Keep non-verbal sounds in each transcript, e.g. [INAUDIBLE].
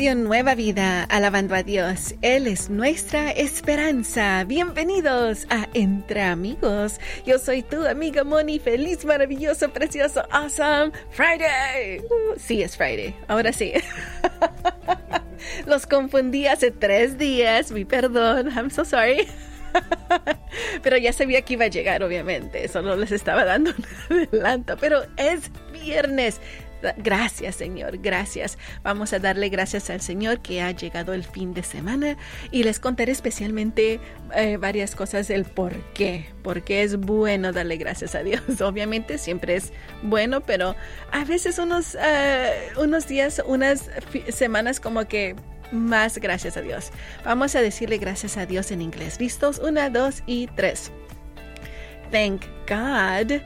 Radio Nueva Vida, alabando a Dios. Él es nuestra esperanza. Bienvenidos a Entre Amigos. Yo soy tu amiga Moni. Feliz, maravilloso, precioso, awesome Friday. Uh, sí, es Friday. Ahora sí. [LAUGHS] Los confundí hace tres días. Mi perdón. I'm so sorry. [LAUGHS] Pero ya sabía que iba a llegar, obviamente. Solo les estaba dando [LAUGHS] un adelanto. Pero es viernes. Gracias Señor, gracias. Vamos a darle gracias al Señor que ha llegado el fin de semana y les contaré especialmente eh, varias cosas del por qué, porque es bueno darle gracias a Dios. [LAUGHS] Obviamente siempre es bueno, pero a veces unos, uh, unos días, unas semanas como que más gracias a Dios. Vamos a decirle gracias a Dios en inglés. ¿Listos? Una, dos y tres. Thank God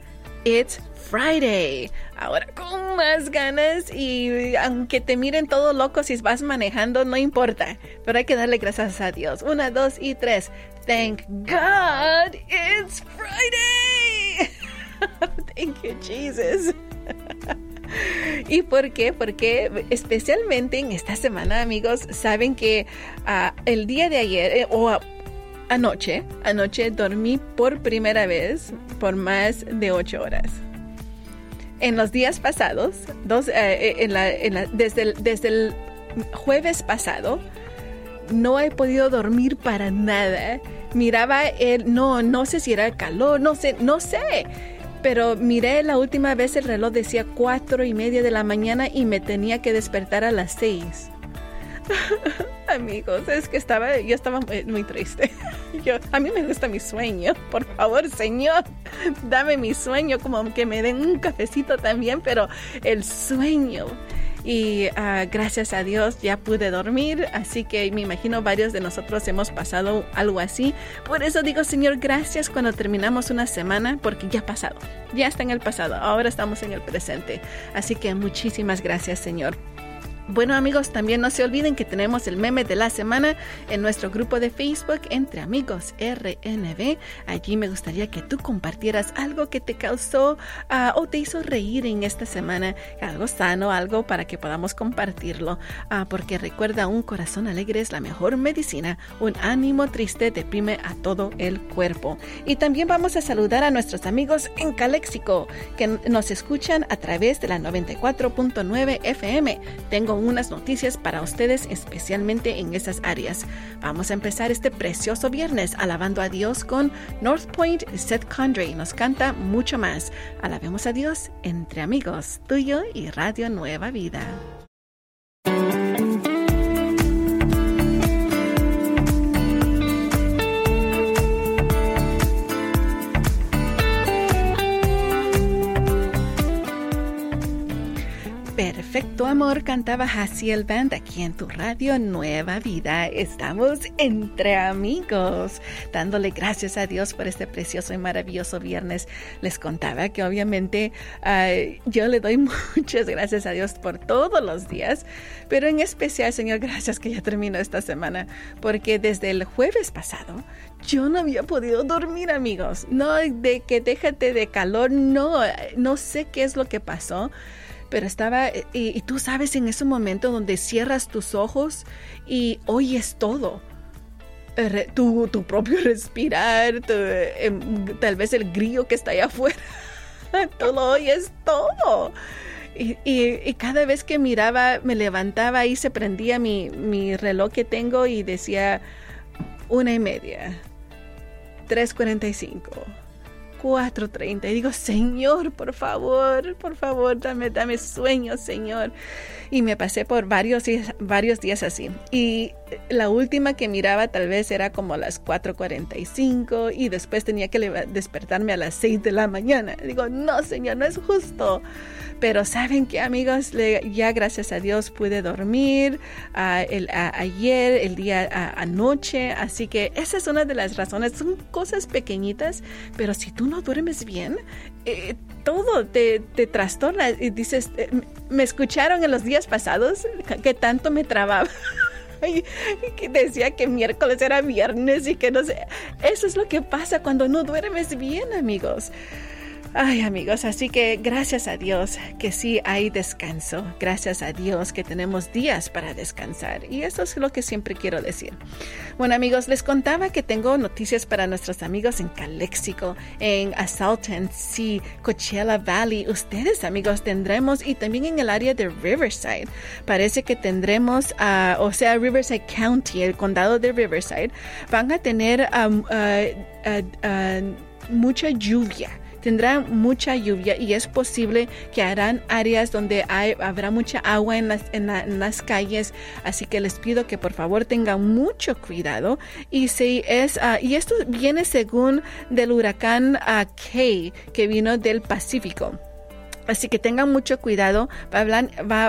it's Friday. Ahora con más ganas y aunque te miren todo loco si vas manejando, no importa. Pero hay que darle gracias a Dios. Una, dos y tres. Thank God it's Friday. [LAUGHS] Thank you, Jesus. ¿Y por qué? Porque especialmente en esta semana, amigos, saben que uh, el día de ayer, eh, o anoche, anoche dormí por primera vez por más de ocho horas en los días pasados, dos, eh, el, desde el jueves pasado, no he podido dormir para nada. Miraba el, no, no sé si era el calor, no sé, no sé. Pero miré la última vez el reloj decía cuatro y media de la mañana y me tenía que despertar a las seis. [LAUGHS] Amigos, es que estaba, yo estaba muy, triste. [LAUGHS] Yo, a mí me gusta mi sueño. Por favor, Señor, dame mi sueño, como que me den un cafecito también, pero el sueño. Y uh, gracias a Dios ya pude dormir, así que me imagino varios de nosotros hemos pasado algo así. Por eso digo, Señor, gracias cuando terminamos una semana, porque ya ha pasado, ya está en el pasado, ahora estamos en el presente. Así que muchísimas gracias, Señor. Bueno amigos, también no se olviden que tenemos el meme de la semana en nuestro grupo de Facebook Entre Amigos RNB. Allí me gustaría que tú compartieras algo que te causó uh, o te hizo reír en esta semana, algo sano, algo para que podamos compartirlo, uh, porque recuerda, un corazón alegre es la mejor medicina, un ánimo triste deprime a todo el cuerpo. Y también vamos a saludar a nuestros amigos en Calexico que nos escuchan a través de la 94.9 FM. Tengo unas noticias para ustedes, especialmente en esas áreas. Vamos a empezar este precioso viernes alabando a Dios con North Point Seth Condrey. Nos canta mucho más. Alabemos a Dios entre amigos, tuyo y Radio Nueva Vida. Amor cantaba el Band aquí en tu radio Nueva Vida. Estamos entre amigos, dándole gracias a Dios por este precioso y maravilloso viernes. Les contaba que obviamente yo le doy [LAUGHS] muchas gracias a Dios por todos los días, pero en especial, Señor, gracias que ya terminó esta semana, porque desde el jueves pasado yo no había podido dormir, amigos. No de que déjate de calor, no, no sé qué es lo que pasó pero estaba, y, tú sabes en ese momento donde cierras tus ojos y oyes todo. Tu, tu propio [LAUGHS] respirar, em, tal vez el grillo que está allá afuera, [LAUGHS] tú lo oyes todo. Y, y, cada vez que miraba, me levantaba y se prendía mi, mi reloj que tengo y decía una y media, 3.45 4.30 y digo, Señor, por favor, por favor, dame, dame sueño, Señor. Y me pasé por varios, varios días así. Y la última que miraba tal vez era como a las 4.45 y después tenía que despertarme a las 6 de la mañana. Digo, no, Señor, no es justo. Pero saben que amigos, ya gracias a Dios pude dormir el, ayer, el día anoche, así que esa es una de las razones. Son cosas pequeñitas, pero si tú no duermes bien, eh, todo te, te, trastorna y dices, eh, me escucharon en los días pasados que tanto me trababa. [LAUGHS] y que decía que miércoles era viernes y que no sé. Eso es lo que pasa cuando no duermes bien, amigos. Ay amigos, así que gracias a Dios que sí hay descanso, gracias a Dios que tenemos días para descansar y eso es lo que siempre quiero decir. Bueno amigos, les contaba que tengo noticias para nuestros amigos en Calexico, en Assalton, sí, Coachella Valley. Ustedes amigos tendremos y también en el área de Riverside. Parece que tendremos, uh, o sea, Riverside County, el condado de Riverside, van a tener uh, uh, mucha lluvia tendrá mucha lluvia y es posible que harán áreas donde hay, habrá mucha agua en las, en, las calles. Así que les pido que por favor tengan mucho cuidado. Y si es, uh, y esto viene según del huracán uh, Kay que vino del Pacífico. Así que tengan mucho cuidado.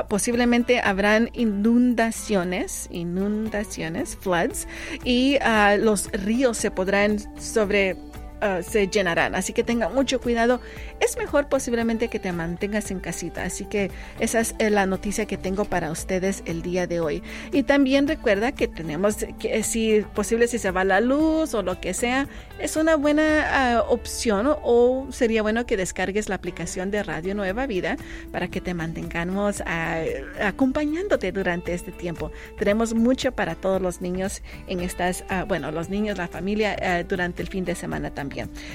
Posiblemente habrán inundaciones, inundaciones, floods, y uh, los ríos se podrán sobre Uh, se llenarán. Así que tenga mucho cuidado. Es mejor posiblemente que te mantengas en casita. Así que esa es eh, la noticia que tengo para ustedes el día de hoy. Y también recuerda que tenemos que si posible si se va la luz o lo que sea, es una buena uh, opción o sería bueno que descargues la aplicación de Radio Nueva Vida para que te mantengamos uh, acompañándote durante este tiempo. Tenemos mucho para todos los niños en estas, bueno, los niños, la familia durante el fin de semana también.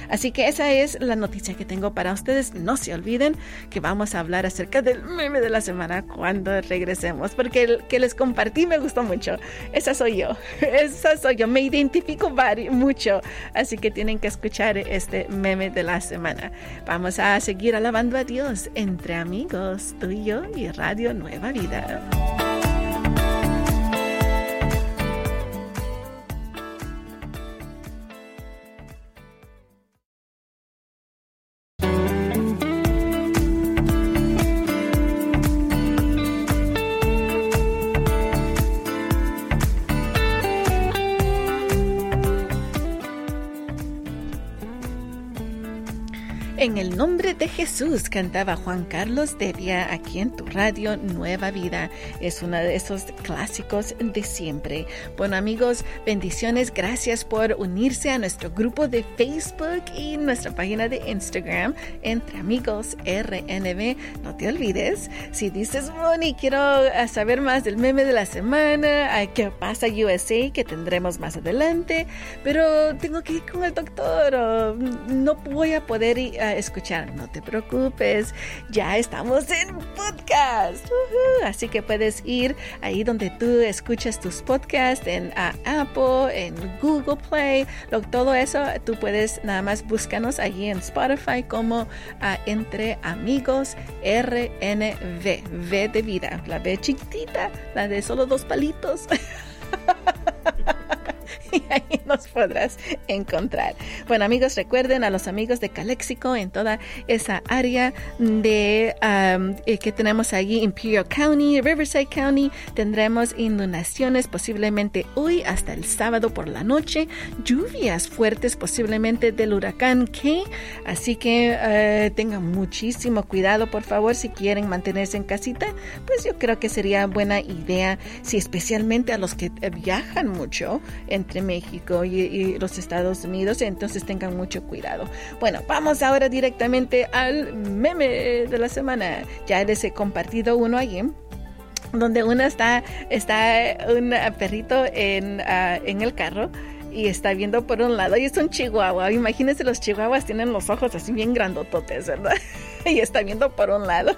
Así que esa es la noticia que tengo para ustedes. No se olviden que vamos a hablar acerca del meme de la semana cuando regresemos, porque el que les compartí me gustó mucho. Esa soy yo, [LAUGHS] esa soy yo, me identifico mucho, así que tienen que escuchar este meme de la semana. Vamos a seguir alabando a Dios entre amigos, tú y yo y Radio Nueva Vida. En el nombre de Jesús cantaba Juan Carlos Devia aquí en tu radio Nueva Vida. Es uno de esos clásicos de siempre. Bueno amigos, bendiciones. Gracias por unirse a nuestro grupo de Facebook y nuestra página de Instagram entre amigos RNB. No te olvides, si dices, Bonnie, quiero ah, saber más del meme de la semana, qué pasa USA, que tendremos más adelante, pero tengo que ir con el doctor o no voy a poder ir escuchar, no te preocupes, ya estamos en podcast. Así que puedes ir ahí donde tú escuchas tus podcasts, en Apple, en Google Play, todo eso, tú puedes nada más búscanos allí en Spotify como Entre Amigos RNV, V de vida, la V chiquitita, la de solo dos palitos. [LAUGHS] [LAUGHS] y ahí nos podrás encontrar. Bueno amigos, recuerden a los amigos de Calexico en toda esa área de eh, que tenemos allí, Imperial County, Riverside County, tendremos inundaciones posiblemente hoy hasta el sábado por la noche, lluvias fuertes posiblemente del huracán Kay, así que eh, tengan muchísimo cuidado por favor si quieren mantenerse en casita, pues yo creo que sería buena idea, si especialmente a los que viajan mucho entre México y, los Estados Unidos, entonces tengan mucho cuidado. Bueno, vamos ahora directamente al meme de la semana. Ya les he compartido uno allí donde uno está, está un perrito en, ah, en el carro y está viendo por un lado y es un chihuahua. Imagínense los chihuahuas tienen los ojos así bien grandototes, ¿verdad? [LAUGHS] y está viendo por un lado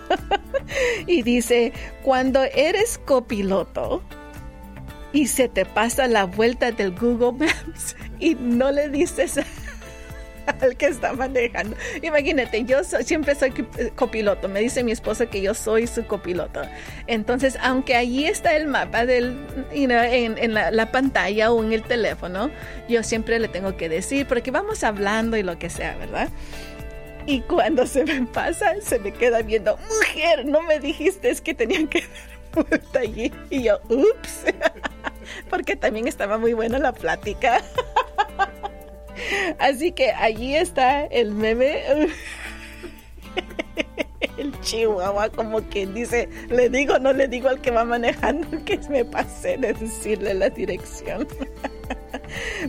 [LAUGHS] y dice, cuando eres copiloto, y se te pasa la vuelta del Google Maps y no le dices [LAUGHS] al que está manejando. Imagínate, yo siempre soy copiloto. Me dice mi esposa que yo soy su copiloto. Entonces, aunque allí está el mapa del, en, la, la, pantalla o en el teléfono, yo siempre le tengo que decir, porque vamos hablando y lo que sea, ¿verdad? Y cuando se me pasa, se me queda viendo, mujer, no me dijiste que tenían que [LAUGHS] allí. Y yo, ups, [LAUGHS] porque también estaba muy buena la plática. Así que allí está el meme. El chihuahua como quien dice, le digo, no le digo al que va manejando que me pasé de decirle la dirección.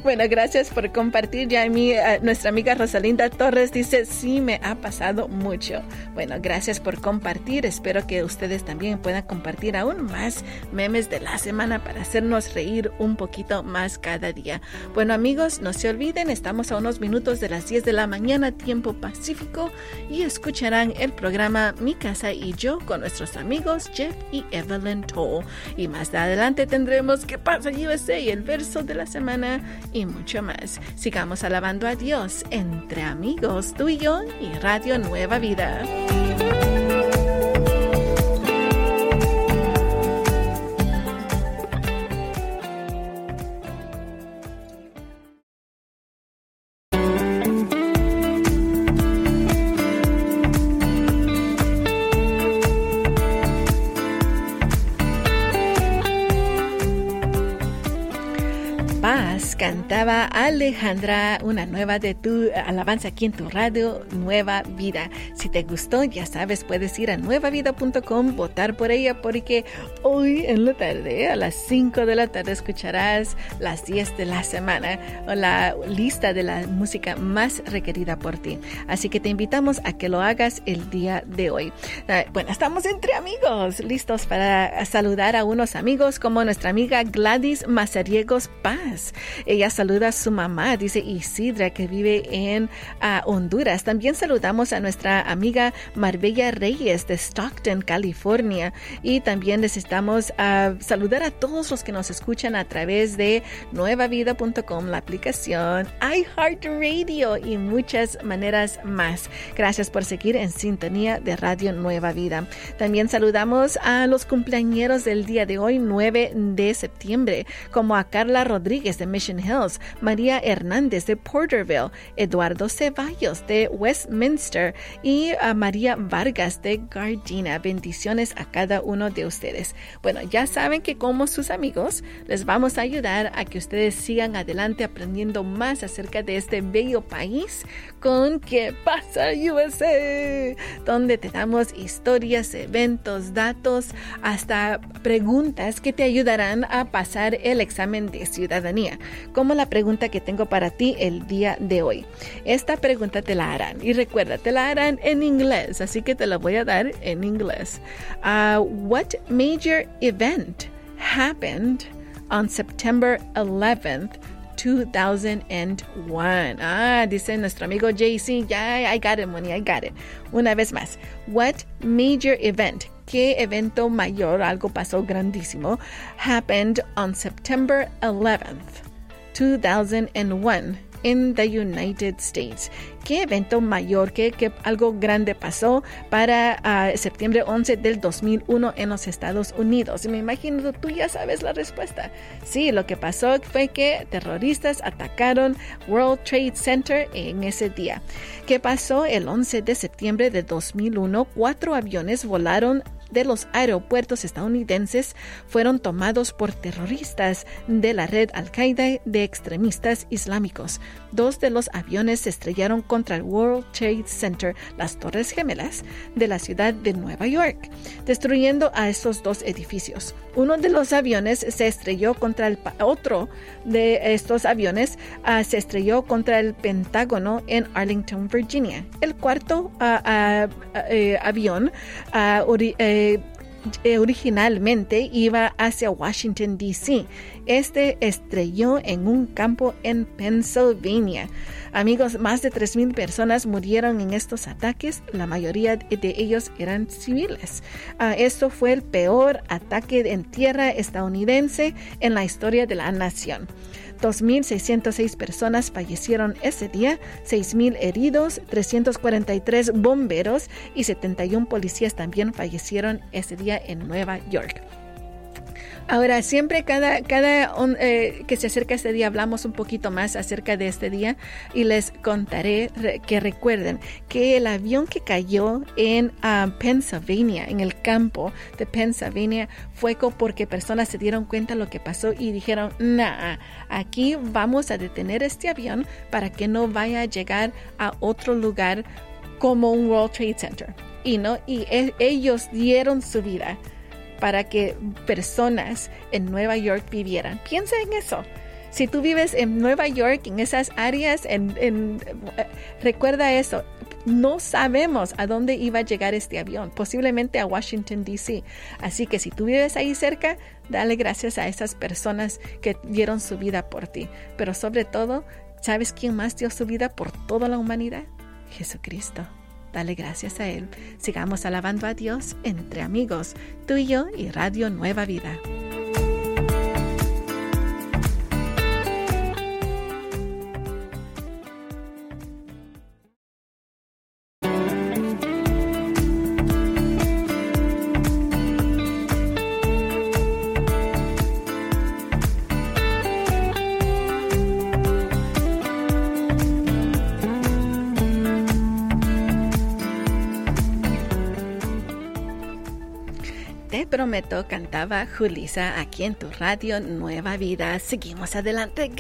Bueno, gracias por compartir. Ya mi, eh, nuestra amiga Rosalinda Torres dice, sí, me ha pasado mucho. Bueno, gracias por compartir. Espero que ustedes también puedan compartir aún más memes de la semana para hacernos reír un poquito más cada día. Bueno, amigos, no se olviden, estamos a unos minutos de las 10 de la mañana, tiempo pacífico, y escucharán el programa Mi Casa y Yo con nuestros amigos Jeff y Evelyn Toll. Y más adelante tendremos ¿Qué pasa USA? y el verso de la semana y mucho más. Sigamos alabando a Dios entre amigos, tú y yo y Radio Nueva Vida. Alejandra, una nueva de tu alabanza aquí en tu radio, Nueva Vida. Si te gustó, ya sabes, puedes ir a nuevavida.com, votar por ella, porque hoy en la tarde, a las 5 de la tarde, escucharás las 10 de la semana o la lista de la música más requerida por ti. Así que te invitamos a que lo hagas el día de hoy. Ah, bueno, estamos entre amigos, listos para saludar a unos amigos como nuestra amiga Gladys Mazariegos Paz. Ella saluda a su mamá, dice Isidra, que vive en ah, Honduras. También saludamos a nuestra amiga Marbella Reyes de Stockton, California. Y también necesitamos uh, saludar a todos los que nos escuchan a través de nuevavida.com, la aplicación iHeartRadio y muchas maneras más. Gracias por seguir en sintonía de Radio Nueva Vida. También saludamos a los cumpleañeros del día de hoy, 9 de septiembre, como a Carla Rodríguez de Mission Hills, María Hernández de Porterville, Eduardo Ceballos de Westminster y a María Vargas de Gardina. Bendiciones a cada uno de ustedes. Bueno, ya saben que como sus amigos les vamos a ayudar a que ustedes sigan adelante aprendiendo más acerca de este bello país con ¿Qué pasa USA? Donde te damos historias, eventos, datos, hasta preguntas que te ayudarán a pasar el examen de ciudadanía como la pregunta que tengo para ti el día de hoy. Esta pregunta te la harán y recuerda, te la harán en inglés, así que te la voy a dar en inglés. Uh, what major event happened on September 11th? 2001. Ah, dice nuestro amigo JC, ya, I got it, money, I got it. Una vez más, what major event, qué evento mayor, algo pasó grandísimo, happened on September 11th, 2001 in the United States. ¿Qué evento mayor, qué, algo grande pasó para uh, septiembre 11 del 2001 en los Estados Unidos? Me imagino tú ya sabes la respuesta. Sí, lo que pasó fue que terroristas atacaron World Trade Center en ese día. ¿Qué pasó el 11 de septiembre de 2001? Cuatro aviones volaron de los aeropuertos estadounidenses fueron tomados por terroristas de la red Al-Qaeda de extremistas islámicos. Dos de los aviones se estrellaron contra el World Trade Center, las Torres Gemelas, de la ciudad de Nueva York, destruyendo a esos dos edificios. Uno de los aviones se estrelló contra el otro de estos aviones ah, se estrelló contra el Pentágono en Arlington, Virginia. El cuarto ah, ah, eh, avión eh, eh, originalmente iba hacia Washington, D.C. Este estrelló en un campo en Pennsylvania. Amigos, más de 3.000 personas murieron en estos ataques, la mayoría de ellos eran civiles. Ah, esto fue el peor ataque en tierra estadounidense en la historia de la nación. 2.606 personas fallecieron ese día, 6.000 heridos, 343 bomberos y 71 policías también fallecieron ese día en Nueva York. Ahora, siempre cada, cada eh, que se acerca este día hablamos un poquito más acerca de este día y les contaré que recuerden que el avión que cayó en ah, Pennsylvania, en el campo de Pennsylvania, fue porque personas se dieron cuenta de lo que pasó y dijeron, nah, aquí vamos a detener este avión para que no vaya a llegar a otro lugar como un World Trade Center. Y, no, y e, ellos dieron su vida para que personas en Nueva York vivieran. Piensa en eso. Si tú vives en Nueva York, en esas áreas, eh, recuerda eso. No sabemos a dónde iba a llegar este avión, posiblemente a Washington, D.C. Así que si tú vives ahí cerca, dale gracias a esas personas que dieron su vida por ti. Pero sobre todo, ¿sabes quién más dio su vida por toda la humanidad? Jesucristo. Dale gracias a Él. Sigamos alabando a Dios entre amigos, tú y yo y Radio Nueva Vida. Cantaba Julisa aquí en tu radio Nueva Vida. Seguimos adelante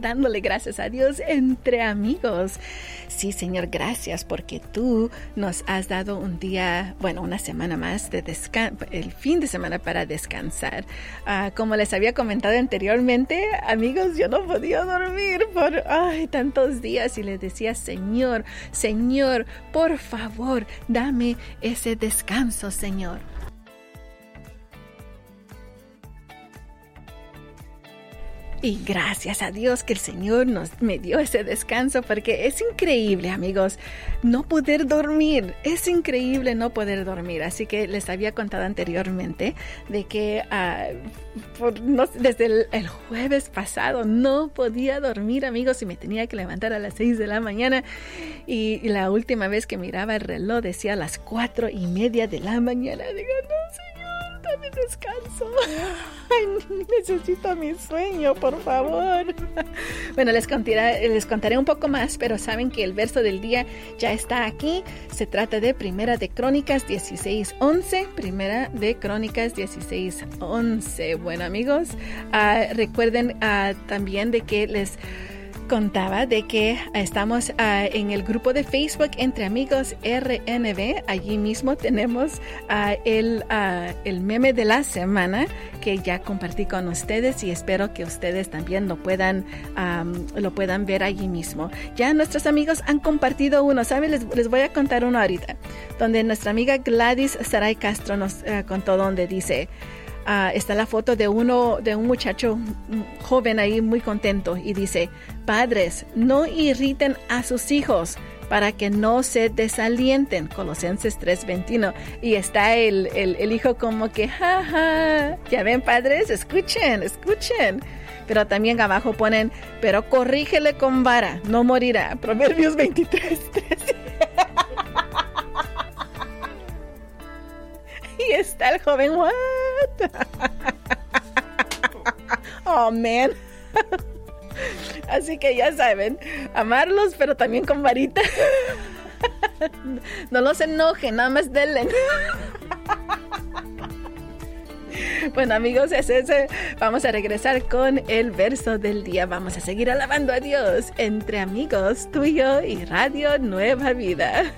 dándole gracias a Dios entre amigos. Sí, Señor, gracias porque tú nos has dado un día, bueno, una semana más de el fin de semana para descansar. Ah, como les había comentado anteriormente, amigos, yo no podía dormir por tantos días y le decía, Señor, Señor, por favor, dame ese descanso, Señor. Y gracias a Dios que el Señor nos me dio ese descanso porque es increíble, amigos, no poder dormir. Es increíble no poder dormir. Así que les había contado anteriormente de que ah, desde el, jueves pasado no podía dormir, amigos, y me tenía que levantar a las 6 de la mañana. Y, la última vez que miraba el reloj decía a las cuatro y media de la mañana. Digo, mi descanso. necesito mi sueño, por favor. Bueno, les contaré, les contaré un poco más, pero saben que el verso del día ya está aquí. Se trata de Primera de Crónicas 16:11. Primera de Crónicas 16:11. Bueno, amigos, ah, recuerden ah, también de que les contaba de que estamos ah, en el grupo de Facebook Entre Amigos RNB. Allí mismo tenemos uh, el, uh, el meme de la semana que ya compartí con ustedes y espero que ustedes también lo puedan, lo puedan ver allí mismo. Ya nuestros amigos han compartido uno, ¿saben? Les, les voy a contar uno ahorita, donde nuestra amiga Gladys Saray Castro nos contó donde dice... Ah, está la foto de uno, de un muchacho joven ahí muy contento y dice, padres, no irriten a sus hijos para que no se desalienten. Colosenses 3:21. Y está el, el, hijo como que, jaja, ya ven padres, escuchen, escuchen. Pero también abajo ponen, pero corrígele con vara, no morirá. Proverbios 23, [LAUGHS] y está el joven, what? [LAUGHS] oh, man. Así que ya saben, amarlos, pero también con varita. no los enojen, nada más denle. Bueno amigos, es ese. Vamos a regresar con el verso del día. Vamos a seguir alabando a Dios entre amigos, tuyo y Radio Nueva Vida.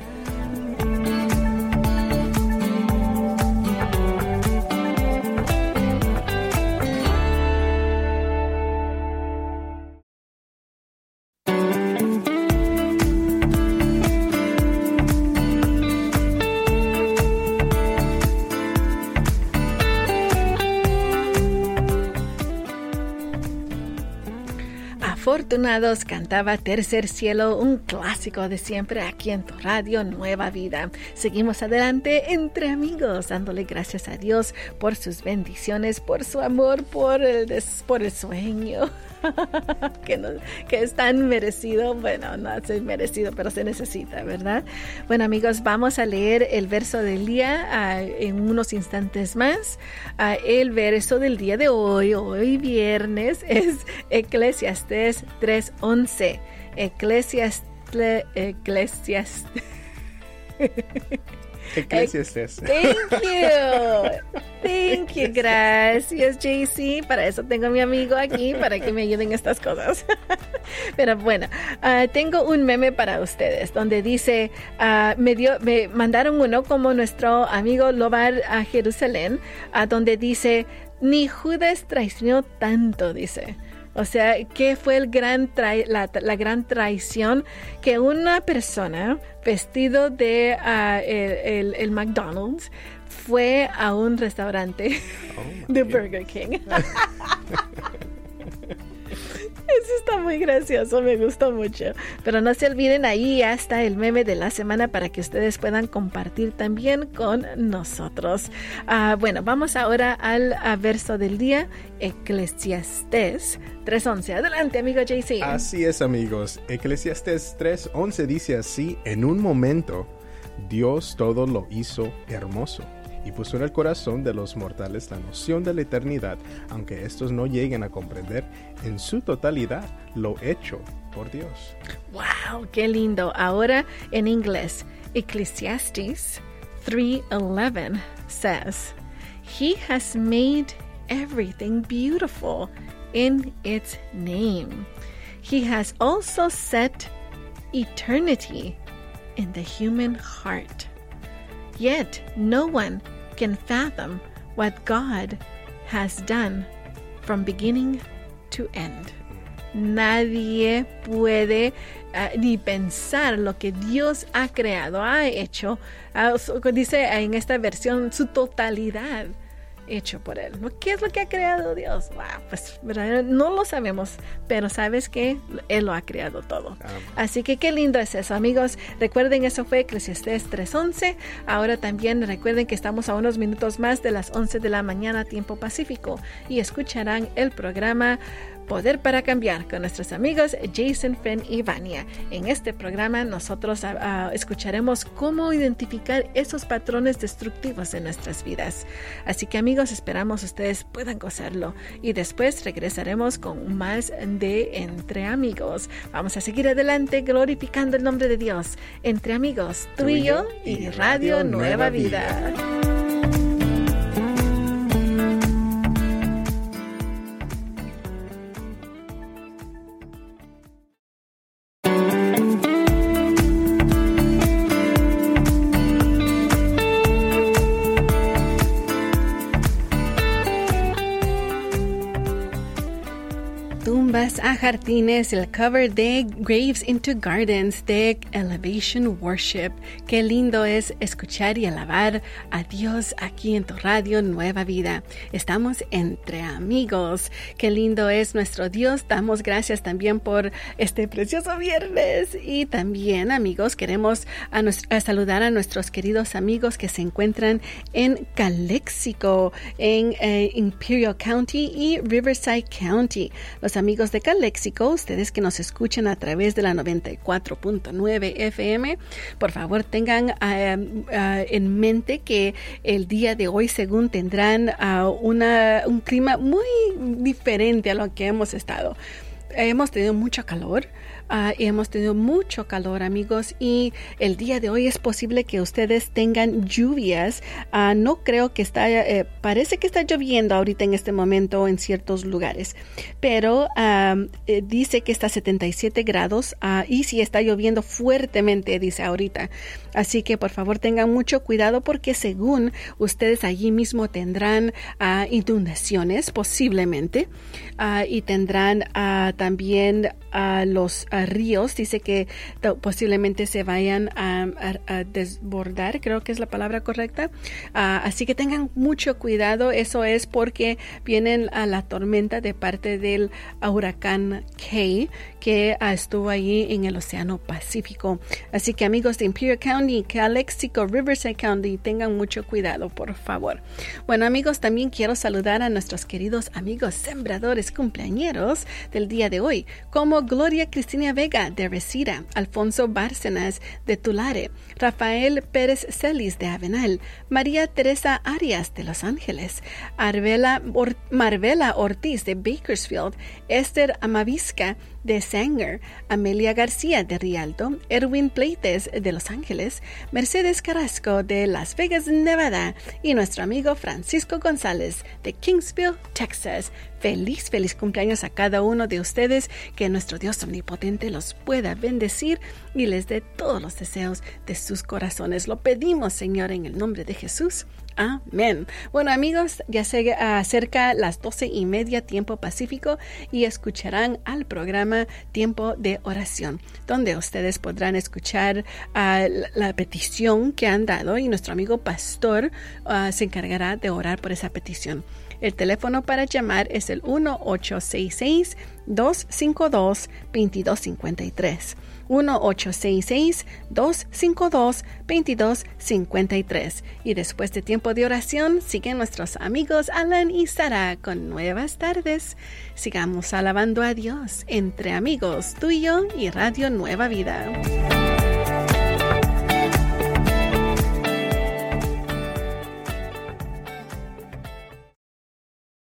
Cantaba Tercer Cielo, un clásico de siempre aquí en tu radio Nueva Vida. Seguimos adelante entre amigos, dándole gracias a Dios por sus bendiciones, por su amor, por el, por el sueño. [LAUGHS] que, no, que es tan merecido. Bueno, no es merecido, pero se necesita, ¿verdad? Bueno, amigos, vamos a leer el verso del día ah, en unos instantes más. Ah, el verso del día de hoy, hoy viernes, [LAUGHS] es Eclesiastes 3:11. Eclesiastes. Eclesiastes. [LAUGHS] Eclesiastes. Thank [LAUGHS] you. Thank you. Gracias, JC. Para eso tengo a mi amigo aquí, para que me ayuden estas cosas. [LAUGHS] Pero bueno, uh, tengo un meme para ustedes donde dice, uh, me, dio, me mandaron uno como nuestro amigo Lobar a Jerusalén, uh, donde dice, ni Judas traicionó tanto, dice. O sea, ¿qué fue el gran la, gran traición? Que una persona vestido de ah, el, McDonald's fue a un restaurante oh, [LAUGHS] de Burger King. [LAUGHS] Está muy gracioso, me gustó mucho. Pero no se olviden, ahí hasta el meme de la semana para que ustedes puedan compartir también con nosotros. Ah, bueno, vamos ahora al verso del día, Eclesiastés 3.11. Adelante, amigo JC. Así es, amigos. Eclesiastés 3.11 dice así, en un momento, Dios todo lo hizo hermoso y puso en el corazón de los mortales la noción de la eternidad, aunque estos no lleguen a comprender en su totalidad lo hecho por Dios. ¡Wow! ¡Qué lindo! Ahora en inglés, Ecclesiastes 3:11 says, He has made everything beautiful in its name. He has also set eternity in the human heart. Yet no one can fathom what God has done from beginning to end. Nadie puede uh, ni pensar lo que Dios ha creado, ha hecho, uh, dice en esta versión, su totalidad hecho por Él. ¿Qué es lo que ha creado Dios? pues no lo sabemos, pero sabes que Él lo ha creado todo. Así que qué lindo es eso, amigos. Recuerden, eso fue Eclesiastés 3.11. Ahora también recuerden que estamos a unos minutos más de las 11 de la mañana, tiempo pacífico, y escucharán el programa Poder para Cambiar con nuestros amigos Jason, Fenn y Vania. En este programa nosotros ah, escucharemos cómo identificar esos patrones destructivos en nuestras vidas. Así que amigos, esperamos ustedes puedan gozarlo y después regresaremos con más de Entre Amigos. Vamos a seguir adelante glorificando el nombre de Dios. Entre Amigos, tú, y yo y Radio, Nueva, Vida. A jardines, el cover de Graves into Gardens de Elevation Worship. Qué lindo es escuchar y alabar a Dios aquí en tu radio Nueva Vida. Estamos entre amigos. Qué lindo es nuestro Dios. Damos gracias también por este precioso viernes. Y también, amigos, queremos a, saludar a nuestros queridos amigos que se encuentran en Calexico, en eh, Imperial County y Riverside County. Los amigos de Calexico, ustedes que nos escuchan a través de la 94.9 FM, por favor tengan ah, ah, en mente que el día de hoy, según tendrán uh, una, un clima muy diferente a lo que hemos estado. Hemos tenido mucho calor. Ah, hemos tenido mucho calor, amigos, y el día de hoy es posible que ustedes tengan lluvias. Ah, no creo que está, eh, parece que está lloviendo ahorita en este momento en ciertos lugares, pero eh, dice que está 77 grados ah, y si está lloviendo fuertemente, dice ahorita. Así que por favor tengan mucho cuidado porque según ustedes allí mismo tendrán inundaciones posiblemente y tendrán también los ríos, dice que posiblemente se vayan a, desbordar, creo que es la palabra correcta. Ah, así que tengan mucho cuidado, eso es porque vienen a la tormenta de parte del huracán Kay que ah, estuvo allí en el Océano Pacífico. Así que amigos de Imperial County, Calexico, Riverside County, tengan mucho cuidado, por favor. Bueno amigos, también quiero saludar a nuestros queridos amigos sembradores cumpleañeros del día de hoy, como Gloria Cristina Vega de Resira, Alfonso Bárcenas de Tulare, Rafael Pérez Celis de Avenal, María Teresa Arias de Los Ángeles, Arvela Marvela Ortiz de Bakersfield, Esther Amavisca de Sanger, Amelia García de Rialto, Erwin Pleites de Los Ángeles, Mercedes Carrasco de Las Vegas, Nevada y nuestro amigo Francisco González de Kingsville, Texas. Feliz, feliz cumpleaños a cada uno de ustedes, que nuestro Dios omnipotente los pueda bendecir y les dé todos los deseos de sus corazones. Lo pedimos, Señor, en el nombre de Jesús. Amén. Bueno amigos, ya se acerca las doce y media tiempo pacífico y escucharán al programa Tiempo de Oración, donde ustedes podrán escuchar ah, la, petición que han dado y nuestro amigo pastor ah, se encargará de orar por esa petición. El teléfono para llamar es el 1866 252 2253. 1-866-252-2253. Y después de tiempo de oración, siguen nuestros amigos Alan y Sara con nuevas tardes. Sigamos alabando a Dios entre amigos, tuyo y Radio Nueva Vida.